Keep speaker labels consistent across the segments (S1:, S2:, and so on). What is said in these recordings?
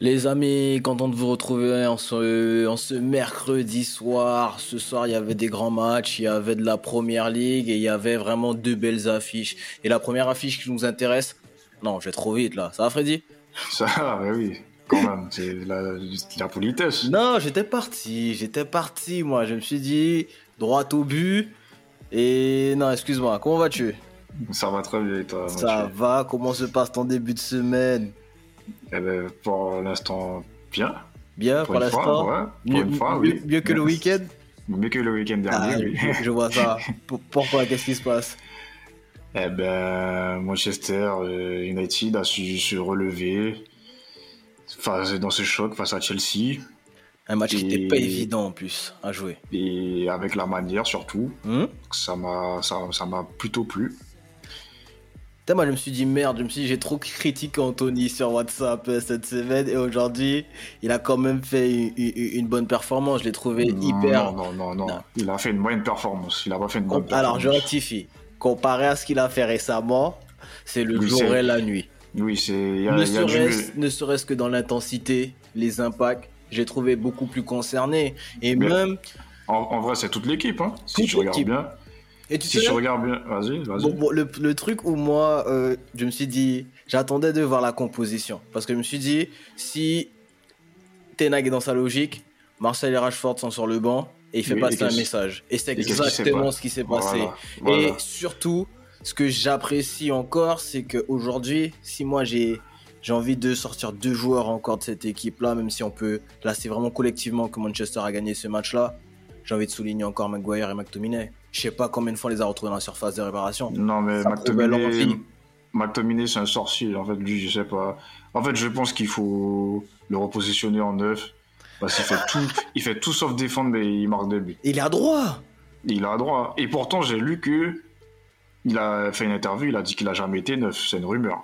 S1: Les amis, content de vous retrouver en ce, en ce mercredi soir. Ce soir, il y avait des grands matchs, il y avait de la première ligue et il y avait vraiment deux belles affiches. Et la première affiche qui nous intéresse, non, je vais trop vite là. Ça va, Freddy?
S2: Ça va, bah oui, quand même, c'est la, la politesse.
S1: Non, j'étais parti, j'étais parti, moi. Je me suis dit, droit au but. Et non, excuse-moi, comment vas-tu?
S2: Ça va très bien, et toi
S1: Ça va, comment se passe ton début de semaine?
S2: Eh ben, pour l'instant, bien.
S1: Bien, pour, l'instant. Ouais,
S2: pour une fois, oui.
S1: Mieux que le week-end
S2: Mieux que le week-end dernier,
S1: ah,
S2: oui.
S1: Je vois ça. Pourquoi? Qu'est-ce qui se passe?
S2: Eh ben, Manchester euh, United a su se relever face, dans ce choc face à Chelsea.
S1: Un match qui n'était pas évident en plus à jouer.
S2: Et avec la manière surtout,
S1: hmm?
S2: Ça m'a ça, ça m'a plutôt plu
S1: moi, je me suis dit merde, je me suis dit j'ai trop critiqué Anthony sur WhatsApp euh, cette semaine et aujourd'hui, il a quand même fait une, bonne performance. Je l'ai trouvé hyper.
S2: Non, non, non, non, Il a fait une moyenne performance. Il a pas fait une bonne performance.
S1: Alors, je rectifie. Comparé à ce qu'il a fait récemment, c'est le jour et la nuit.
S2: Oui, c'est.
S1: Ne serait-ce serait que dans l'intensité, les impacts, j'ai trouvé beaucoup plus concerné. Et même.
S2: En, vrai, c'est toute l'équipe, hein, si tu regardes bien. Et tu si je regarde bien, vas-y, vas-y.
S1: Bon, le, truc où moi, euh, je me suis dit, j'attendais de voir la composition. Parce que je me suis dit, si Tenag est dans sa logique, Marcel et Rashford sont sur le banc et il fait passer un message. Et c'est exactement ce qui s'est passé. Et surtout, ce que j'apprécie encore, c'est qu'aujourd'hui, si moi j'ai j'ai envie de sortir deux joueurs encore de cette équipe-là, même si on peut. Là, c'est vraiment collectivement que Manchester a gagné ce match-là. J'ai envie de souligner encore Maguire et McTominay. Je sais pas combien de fois on les a retrouvés dans la surface de réparation.
S2: Non, mais McTominay, McTominay c'est un sorcier. En fait, lui, je sais pas. En fait, je pense qu'il faut le repositionner en neuf. Parce qu'il fait tout, il fait tout sauf défendre, mais il marque des buts.
S1: Il a droit.
S2: Il a droit. Et pourtant, j'ai lu que il a fait une interview, il a dit qu'il a jamais été neuf. C'est une rumeur.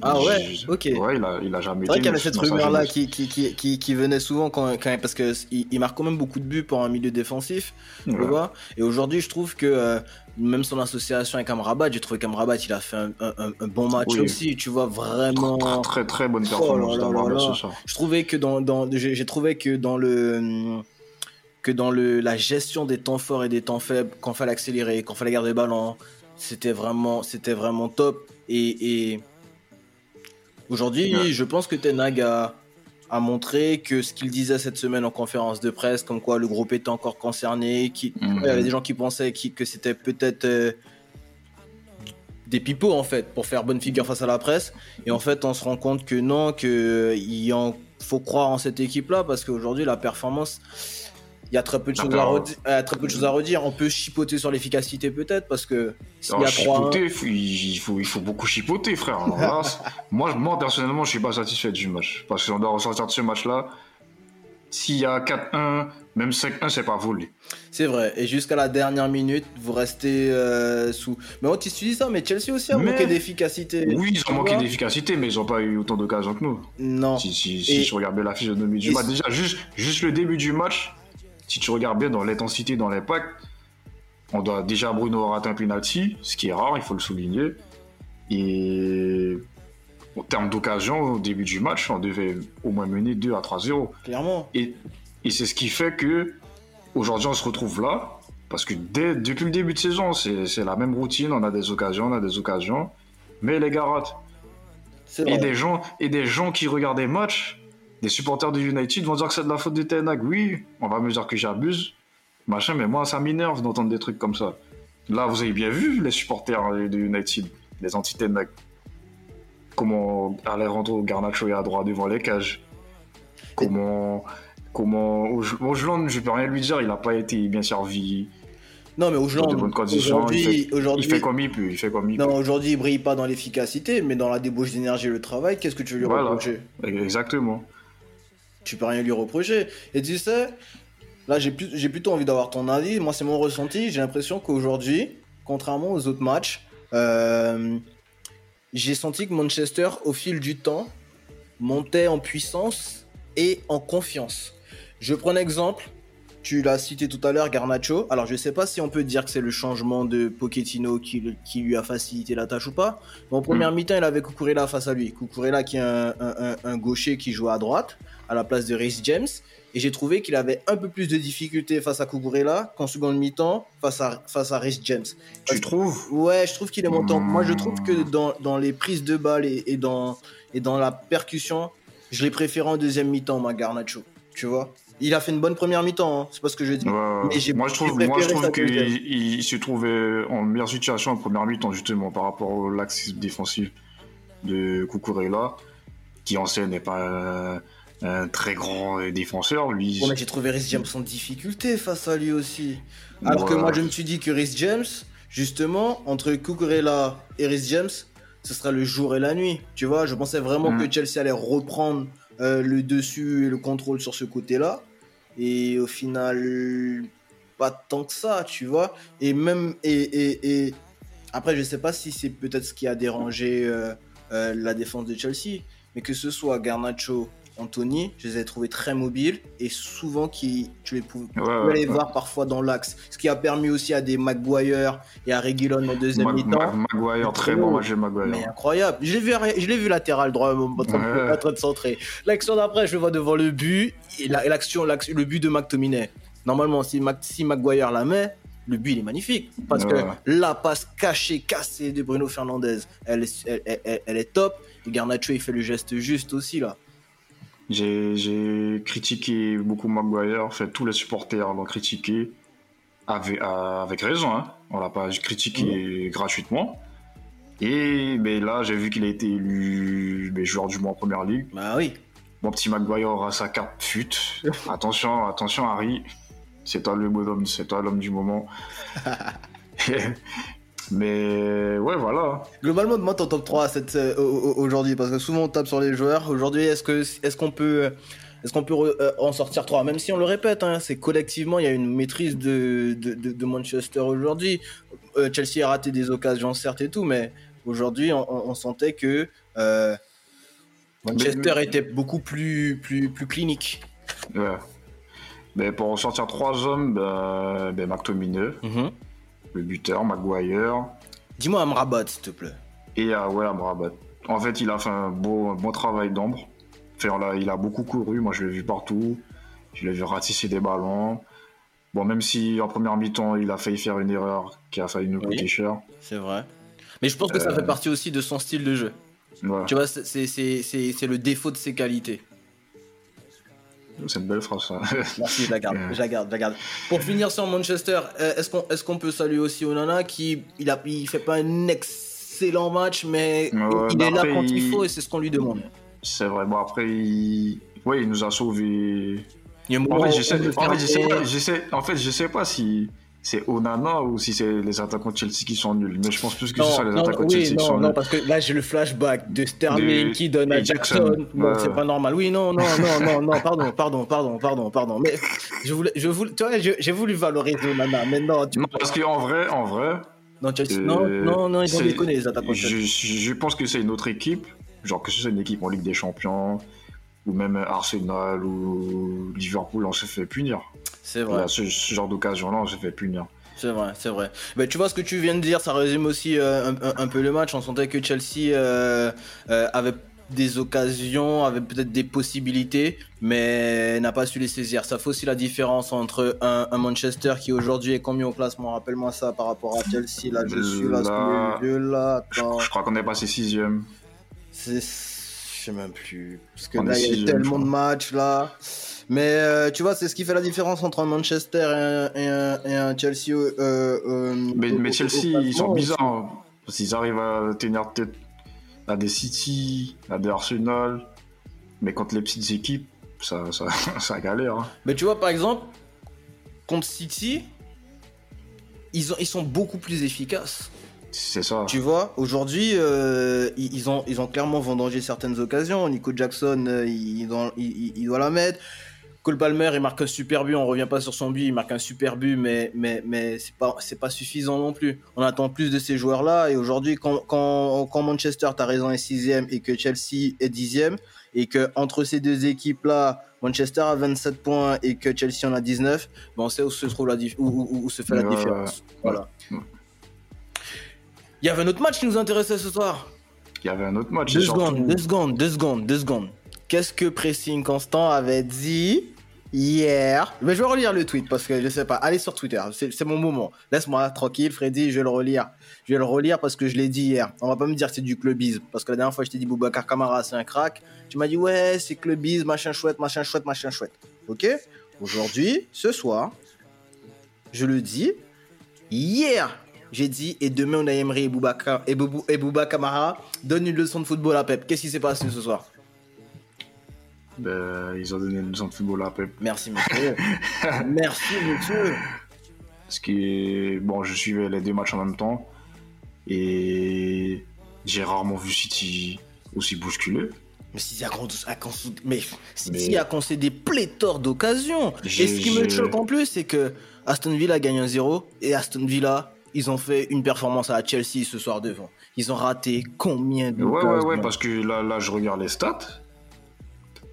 S1: Ah ouais, ok.
S2: Ouais, il a, il a jamais
S1: été. C'est vrai qu'il y avait cette rumeur-là qui, qui, qui, qui, venait souvent quand, quand parce qu'il il marque quand même beaucoup de buts pour un milieu défensif, tu vois. Et aujourd'hui, je trouve que euh, même son association avec Amrabat, j'ai trouvé qu'Amrabat, il a fait un, un, un bon match aussi, tu vois, vraiment.
S2: Très, très, très bonne performance oh
S1: Je trouvais que dans, dans j'ai trouvé que dans le que dans le, la gestion des temps forts et des temps faibles, quand fallait accélérer, quand fallait garder le ballon, c'était vraiment, c'était vraiment top. Et, et Aujourd'hui, je pense que Tenag a, a, montré que ce qu'il disait cette semaine en conférence de presse, comme quoi le groupe était encore concerné, qui, il y avait des gens qui pensaient que c'était peut-être euh, des pipeaux en fait pour faire bonne figure face à la presse. Et en fait, on se rend compte que non, qu'il en faut croire en cette équipe-là parce qu'aujourd'hui, la performance il y a très peu de choses à redire, euh, très peu de choses à redire. On peut chipoter sur l'efficacité peut-être parce que
S2: s'il y a chipoter, il, faut, il faut beaucoup chipoter, frère. moi, moi personnellement, je suis pas satisfait du match parce qu'on doit ressortir de ce match-là. S'il y a 4-1, même 5-1, c'est pas volé.
S1: C'est vrai. Et jusqu'à la dernière minute, vous restez euh, sous. Mais tu dis ça, mais Chelsea aussi a manqué d'efficacité.
S2: Oui, ils ont manqué d'efficacité, mais ils ont pas eu autant d'occasions que nous.
S1: Non.
S2: Si, si, si je regarde bien l'affiche de demi du match, déjà, juste, juste le début du match, si tu regardes bien dans l'intensité, dans l'impact, on doit déjà Bruno rater un penalty, ce qui est rare, il faut le souligner. Et en termes d'occasion, au début du match, on devait au moins mener 2 à 3-0.
S1: Clairement.
S2: Et, et c'est ce qui fait que aujourd'hui on se retrouve là, parce que dès, depuis le début de saison, c'est la même routine, on a des occasions, on a des occasions, mais les gars ratent. Et des, gens, et des gens qui regardent des matchs, des supporters de United vont dire que c'est de la faute de Ten Oui, on va me dire que j'abuse, machin, mais moi, ça m'énerve d'entendre des trucs comme ça. Là, vous avez bien vu les supporters de United, les anti-Ten Comment Alejandro Garnacho est à droite devant les cages. Comment. Comment. Ojland, je peux rien lui dire, il n'a pas été bien servi.
S1: Non, mais aujourd'hui,
S2: il, il, fait comme il peut. Il fait comme il
S1: non, aujourd'hui, il brille pas dans l'efficacité, mais dans la débauche d'énergie et le travail, qu'est-ce que tu veux lui reprocher?
S2: Exactement
S1: tu peux rien lui reprocher. Et tu sais, là, j'ai, plutôt envie d'avoir ton avis. Moi, c'est mon ressenti. J'ai l'impression qu'aujourd'hui, contrairement aux autres matchs, euh, j'ai senti que Manchester, au fil du temps, montait en puissance et en confiance. Je prends un exemple. Tu l'as cité tout à l'heure, Garnacho. Alors, je sais pas si on peut dire que c'est le changement de Pochettino qui, qui, lui a facilité la tâche ou pas. Mais en première mm. mi-temps, il avait Kukurela face à lui. Kukurela qui est un, un, un, gaucher qui joue à droite, à la place de Rhys James. Et j'ai trouvé qu'il avait un peu plus de difficultés face à Kukurela qu'en seconde mi-temps face à, face à Rhys James.
S2: Tu trouves
S1: Ouais, je trouve qu'il est montant. Moi, je trouve que dans, dans les prises de balles et, et, dans, et dans la percussion, je l'ai préféré en deuxième mi-temps, ma Garnacho. Tu vois? Il a fait une bonne première mi-temps, hein. c'est pas ce que je dis.
S2: moi, je trouve, moi, je trouve qu'il se trouvait en meilleure situation en première mi-temps, justement, par rapport au l'axe défensif de Kukurela, qui en scène n'est pas un, très grand défenseur. Lui,
S1: mais j'ai trouvé Rhys James en difficulté face à lui aussi. Alors que moi, je me suis dit que Rhys James, justement, entre Kukurela et Rhys James, ce sera le jour et la nuit. Tu vois, je pensais vraiment mm. que Chelsea allait reprendre euh, le dessus et le contrôle sur ce côté-là. Et au final, pas tant que ça, tu vois. Et même. Et, et, et... Après, je sais pas si c'est peut-être ce qui a dérangé euh, euh, la défense de Chelsea, mais que ce soit Garnacho Anthony, je les ai trouvés très mobiles et souvent qui, tu les pouvais, les voir parfois dans l'axe. Ce qui a permis aussi à des Maguire et à Reguilon en deuxième mi-temps.
S2: Maguire, très bon match Maguire.
S1: Mais incroyable. Je l'ai vu, je l'ai vu latéral droit en train de centrer. L'action d'après, je le vois devant le but et l'action, le but de McTominay. Normalement, si, si Maguire la met, le but il est magnifique parce que la passe cachée, cassée de Bruno Fernandez, elle, elle, elle est top. Et Garnacho il fait le geste juste aussi là.
S2: J'ai critiqué beaucoup Maguire, en fait, tous les supporters l'ont critiqué avec, avec raison. Hein. On l'a pas critiqué gratuitement. Et ben, là, j'ai vu qu'il a été élu ben, joueur du mois en première ligue.
S1: Bah oui.
S2: Mon petit Maguire aura sa carte fut. attention, attention, Harry. C'est toi le bonhomme, c'est toi l'homme du moment. Mais ouais, voilà.
S1: Globalement, moi, ton top 3 euh, aujourd'hui, parce que souvent on tape sur les joueurs. Aujourd'hui, est-ce que est-ce qu'on peut est-ce qu'on peut euh, en sortir 3 Même si on le répète, hein, c'est collectivement, il y a une maîtrise de, de, Manchester aujourd'hui. Euh, Chelsea a raté des occasions, certes, et tout, mais aujourd'hui, on, sentait que Manchester était beaucoup plus, plus, plus clinique.
S2: Ouais. Mais pour en sortir 3 hommes, ben, ben McTominay. Mm le buteur, Maguire.
S1: Dis-moi Amrabat, s'il te plaît.
S2: Et euh, ouais, Amrabat. En fait, il a fait un beau, bon travail d'ombre. il a beaucoup couru, moi je l'ai vu partout. Je l'ai vu ratisser des ballons. Bon, même si en première mi-temps, il a failli faire une erreur qui a failli nous coûter cher.
S1: C'est vrai. Mais je pense que ça fait euh. partie aussi de son style de jeu. Tu vois, c'est le défaut de ses qualités.
S2: C'est une belle phrase, ça.
S1: Merci, je la garde, je la garde, je la garde. Pour finir sur Manchester, euh, est-ce qu'on est qu'on peut saluer aussi Onana qui il a il fait pas un excellent match, mais il est là quand il... faut et c'est ce qu'on lui demande.
S2: C'est vrai. Bon après, il... Il nous a sauvés. En fait, je sais, en fait, je sais pas si c'est Onana ou si c'est les attaquants de Chelsea qui sont nuls? Mais je pense plus que c'est ça, les attaquants de Chelsea qui sont nuls. Non,
S1: parce que là, j'ai le flashback de Sterling qui donne à Jackson. Bon, c'est pas normal. Oui, non, non, non, non, non, pardon, pardon, pardon, pardon, pardon. Mais je voulais, je voulais, tu vois, j'ai voulu valoriser Onana. Mais non, tu...
S2: non parce qu'en vrai, en vrai.
S1: Non, Chelsea, non, euh, non, non, ils ont déconné, les attaquants de
S2: Chelsea. Je, je pense que c'est une autre équipe. Genre que ce soit une équipe en Ligue des Champions ou même Arsenal ou Liverpool, on se fait punir.
S1: C'est vrai.
S2: ce, genre d'occasion-là, on se fait punir.
S1: C'est vrai, c'est vrai. Mais tu vois ce que tu viens de dire, ça résume aussi euh, un, peu le match. On sentait que Chelsea euh, euh, avait des occasions, avait peut-être des possibilités, mais n'a pas su les saisir. Ça fait aussi la différence entre un, Manchester qui aujourd'hui est combien au classement Rappelle-moi ça par rapport à Chelsea. Là, je suis là, là.
S2: Je, crois qu'on est passé sixième.
S1: C'est, sais même plus, parce que là il y a tellement de matchs là. Mais euh, tu vois, c'est ce qui fait la différence entre un Manchester et un, Chelsea. Euh,
S2: euh, mais, Chelsea, ils sont bizarres. Hein. parce qu'ils arrivent à tenir tête à des City, à des Arsenal. Mais contre les petites équipes, ça, ça, galère. Hein.
S1: Mais tu vois, par exemple, contre City, ils, ont, ils sont beaucoup plus efficaces.
S2: C'est ça.
S1: Tu vois, aujourd'hui, ils, ont, ils ont clairement vendangé certaines occasions. Nico Jackson, il, il, doit la mettre. Cole Palmer, il marque un super but, on revient pas sur son but, il marque un super but, mais, mais, mais c'est pas, c'est pas suffisant non plus. On attend plus de ces joueurs-là, et aujourd'hui, quand, quand, quand Manchester, as raison, est sixième et que Chelsea est dixième, et et que entre ces deux équipes-là, Manchester a 27 points et que Chelsea en a 19, ben on sait où se, trouve la où, se fait la différence. Voilà. Il y avait un autre match qui nous intéressait ce soir.
S2: Il y avait un autre match.
S1: Deux secondes, deux secondes, deux secondes, deux secondes. Qu'est-ce que Pressing Constant avait dit hier? Mais je vais relire le tweet parce que je sais pas. Allez sur Twitter, c'est mon moment. Laisse-moi tranquille, Freddy, je vais le relire. Je vais le relire parce que je l'ai dit hier. On va pas me dire que c'est du clubisme parce que la dernière fois je t'ai dit Boubacar Kamara c'est un crack. Tu m'as dit ouais c'est clubisme, machin chouette, machin chouette, machin chouette. Ok? Aujourd'hui, ce soir, je le dis. Hier, j'ai dit et demain on a Emery et Boubacar et, Boubou, et Bouba Kamara donne une leçon de football à Pep. Qu'est-ce qui s'est passé ce soir?
S2: Ben, ils ont donné une leçon de football à Pep.
S1: Merci monsieur. Merci monsieur.
S2: Ce qui bon, je suivais les deux matchs en même temps et j'ai rarement vu City aussi bousculé.
S1: Mais City a, mais City a concédé pléthore d'occasions. Et ce qui me choque en plus, c'est que Aston Villa gagne un 0 et Aston Villa, ils ont fait une performance à Chelsea ce soir devant. Ils ont raté combien de
S2: Ouais, ouais, ouais, parce que là, là, je regarde les stats.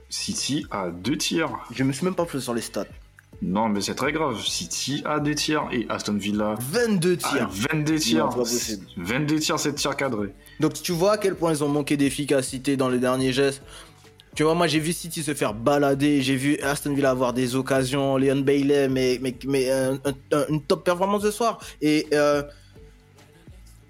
S2: City a deux tirs.
S1: Je me suis même pas fait sur les stats.
S2: Non, mais c'est très grave. City a deux tirs et Aston Villa.
S1: 22 tirs.
S2: 22 tirs. 22 tirs, 7 tirs cadrés.
S1: Donc tu vois à quel point ils ont manqué d'efficacité dans les derniers gestes. Tu vois, moi j'ai vu City se faire balader, j'ai vu Aston Villa avoir des occasions, Leon Bailey, mais, mais, mais une top performance ce soir. Et euh,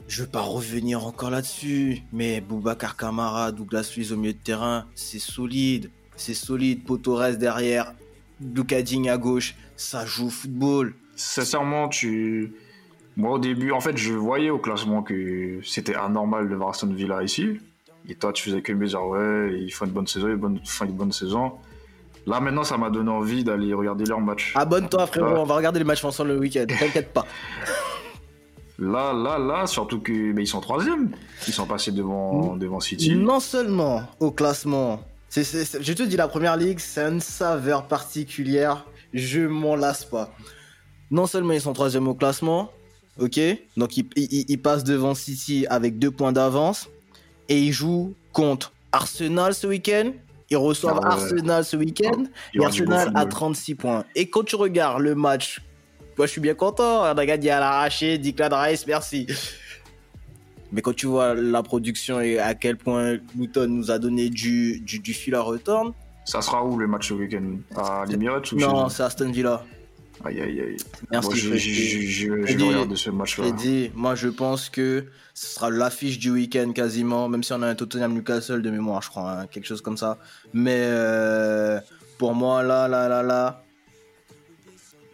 S1: je veux pas revenir encore là-dessus, mais Boubacar Kamara, Douglas Luiz au milieu de terrain, c'est solide c'est solide. Potores derrière, Luka à gauche, ça joue au football.
S2: Sincèrement, tu. Moi, au début, en fait, je voyais au classement que c'était anormal de voir Aston Villa ici. Et toi, tu faisais que me dire, ouais, ils font une bonne saison, ils font une bonne saison. Là, maintenant, ça m'a donné envie d'aller regarder leur match.
S1: Abonne-toi, frérot, on va regarder les matchs ensemble le week-end, t'inquiète pas.
S2: Là, là, là, surtout que ils sont troisième. Ils sont passés devant, devant City.
S1: Non seulement au classement, je te dis, la première ligue, c'est une saveur particulière. Je m'en lasse pas. Non seulement ils sont troisième au classement, ok, donc ils, passent devant City avec deux points d'avance et ils jouent contre Arsenal ce week-end. Ils reçoivent ah Arsenal ce week-end et Arsenal a 36 points. Et quand tu regardes le match, moi je suis bien content. On a gagné à l'arraché, Declan Rice, merci. Mais quand tu vois la production et à quel point Luton nous a donné du, du, du fil à retourne.
S2: Ça sera où le match au week-end? À l'Emirates ou
S1: Non, c'est Aston Villa.
S2: Aïe aïe aïe. Merci. je vais regarder ce match-là.
S1: dit, moi je pense que ce sera l'affiche du week-end quasiment, même si on a un Tottenham Newcastle de mémoire, je crois, hein, quelque chose comme ça. Mais euh, pour moi, là, là, là, là,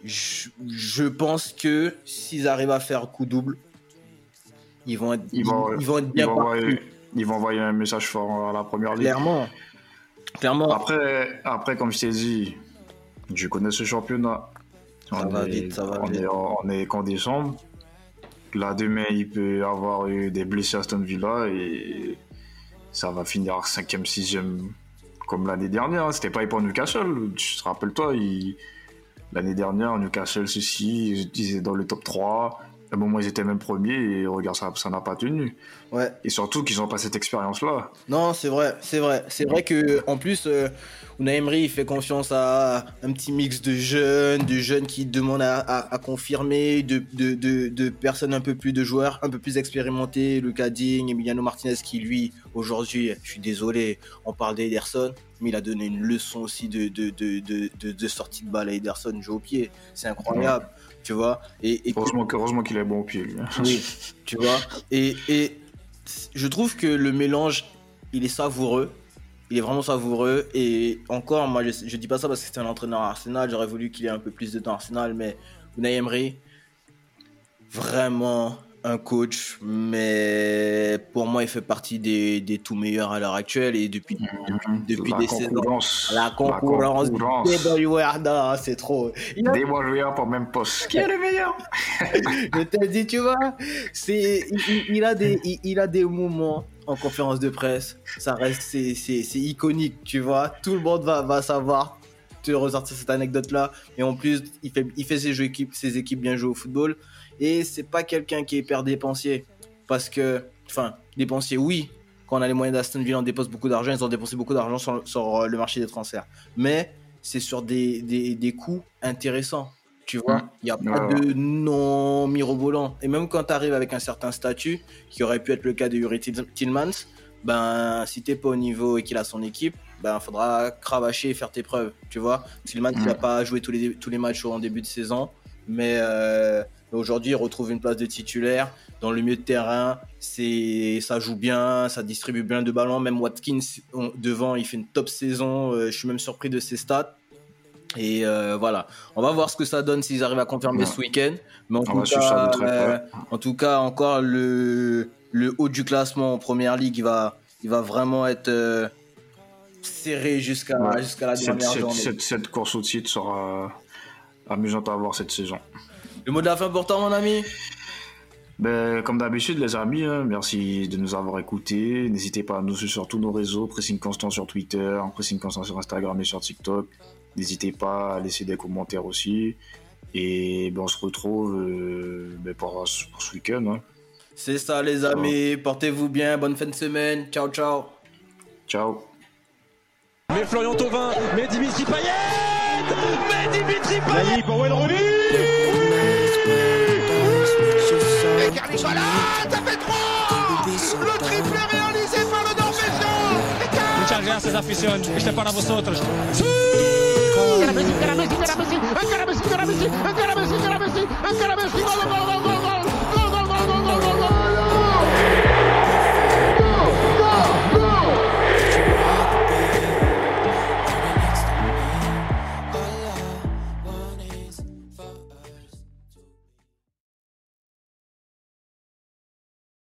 S1: je, je pense que s'ils arrivent à faire coup double, ils vont être, ils, vont, ils vont être bien
S2: ils vont, envoyer, ils vont envoyer un message fort à la première ligue.
S1: Clairement. Clairement.
S2: Après, après, comme je t'ai dit, je connais ce championnat.
S1: On va est, vite, ça va
S2: on
S1: vite.
S2: Est, on est qu'en décembre. Là, demain, il peut avoir eu des blessés à Aston Villa et ça va finir 5e, 6e comme l'année dernière. C'était pas pour Newcastle. Tu te rappelles-toi, l'année dernière, Newcastle, ceci, ils étaient dans le top 3 à un moment, ils étaient même premiers et regarde, ça, n'a pas tenu.
S1: Ouais.
S2: Et surtout qu'ils n'ont pas cette expérience-là.
S1: Non, c'est vrai, c'est vrai. C'est vrai que en plus, euh, Emery fait confiance à un petit mix de jeunes, de jeunes qui demandent à, confirmer, de, de, de, personnes un peu plus de joueurs, un peu plus expérimentés, Lucas Digne, Emiliano Martinez qui lui, aujourd'hui, je suis désolé, on parle d'Ederson, mais il a donné une leçon aussi de, de, de, de, sortie de balle à Ederson, jeu au pied. C'est incroyable tu vois. Et,
S2: heureusement, qu'il est bon au pied, lui.
S1: Oui, tu vois. Et, et je trouve que le mélange, il est savoureux. Il est vraiment savoureux. Et encore, moi, je, je dis pas ça parce que c'est un entraîneur à Arsenal. J'aurais voulu qu'il ait un peu plus de temps à Arsenal. Mais Unai Emery, vraiment, un coach, mais pour moi, il fait partie des, des tout meilleurs à l'heure actuelle et depuis,
S2: mhm. depuis, des saisons.
S1: La concurrence. La c'est trop.
S2: Il a... Des bons joueurs pour même poste.
S1: Qui est le meilleur? Je te dis, tu vois, c'est, il, a des, il, a des moments en conférence de presse. Ça reste, c'est, c'est, iconique, tu vois. Tout le monde va, va savoir te ressortir cette anecdote-là. Et en plus, il fait, il fait ses, jeux équipes, ses équipes bien jouer au football. Et c'est pas quelqu'un qui est hyper dépensier. Parce que, enfin, dépensier, oui, quand on a les moyens d'Aston Villa, on dépense beaucoup d'argent. Ils ont dépensé beaucoup d'argent sur, le marché des transferts. Mais c'est sur des, des, des coûts intéressants. Tu vois, il n'y a pas de non mirobolant. Et même quand tu arrives avec un certain statut, qui aurait pu être le cas de Yuri Tillmans, ben, si t'es pas au niveau et qu'il a son équipe, ben, faudra cravacher et faire tes preuves. Tu vois, Tillmans, il n'a mm. pas joué tous les, tous les matchs en début de saison, mais euh, aujourd'hui, il retrouve une place de titulaire. Dans le milieu de terrain, c'est, ça joue bien, ça distribue bien de ballons. Même Watkins, devant, il fait une top saison. Euh, je suis même surpris de ses stats. Et euh, voilà, on va voir ce que ça donne s'ils arrivent à confirmer ce week-end. Mais en tout, cas, en tout, cas, encore le, le haut du classement en première ligue, il va, il va vraiment être serré jusqu'à la dernière
S2: cette,
S1: journée.
S2: Cette, cette, course au titre sera amusante à voir cette saison.
S1: Le mot de la fin pour toi, mon ami?
S2: Ben, comme d'habitude, les amis, hein, merci de nous avoir écoutés. N'hésitez pas à nous suivre sur tous nos réseaux, Pressing Constant sur Twitter, Pressing Constant sur Instagram et sur TikTok. N'hésitez pas à laisser des commentaires aussi. Et ben, on se retrouve euh, ben, pour, ce week-end. Hein.
S1: C'est ça, les amis. Portez-vous bien. Bonne fin de semaine. Ciao, ciao.
S2: Ciao.
S3: Mais Florian Thauvin, mais Dimitri Payet Mais Dimitri Payet pour Wayne Rooney Et Carly ça fait 3 Le triplé réalisé par le Norvégien Muchas gracias, afición. Este para vosotros. Encara Messi, encara Messi, encara Messi, encara Messi, encara Messi, encara Messi, encara Messi, encara Messi,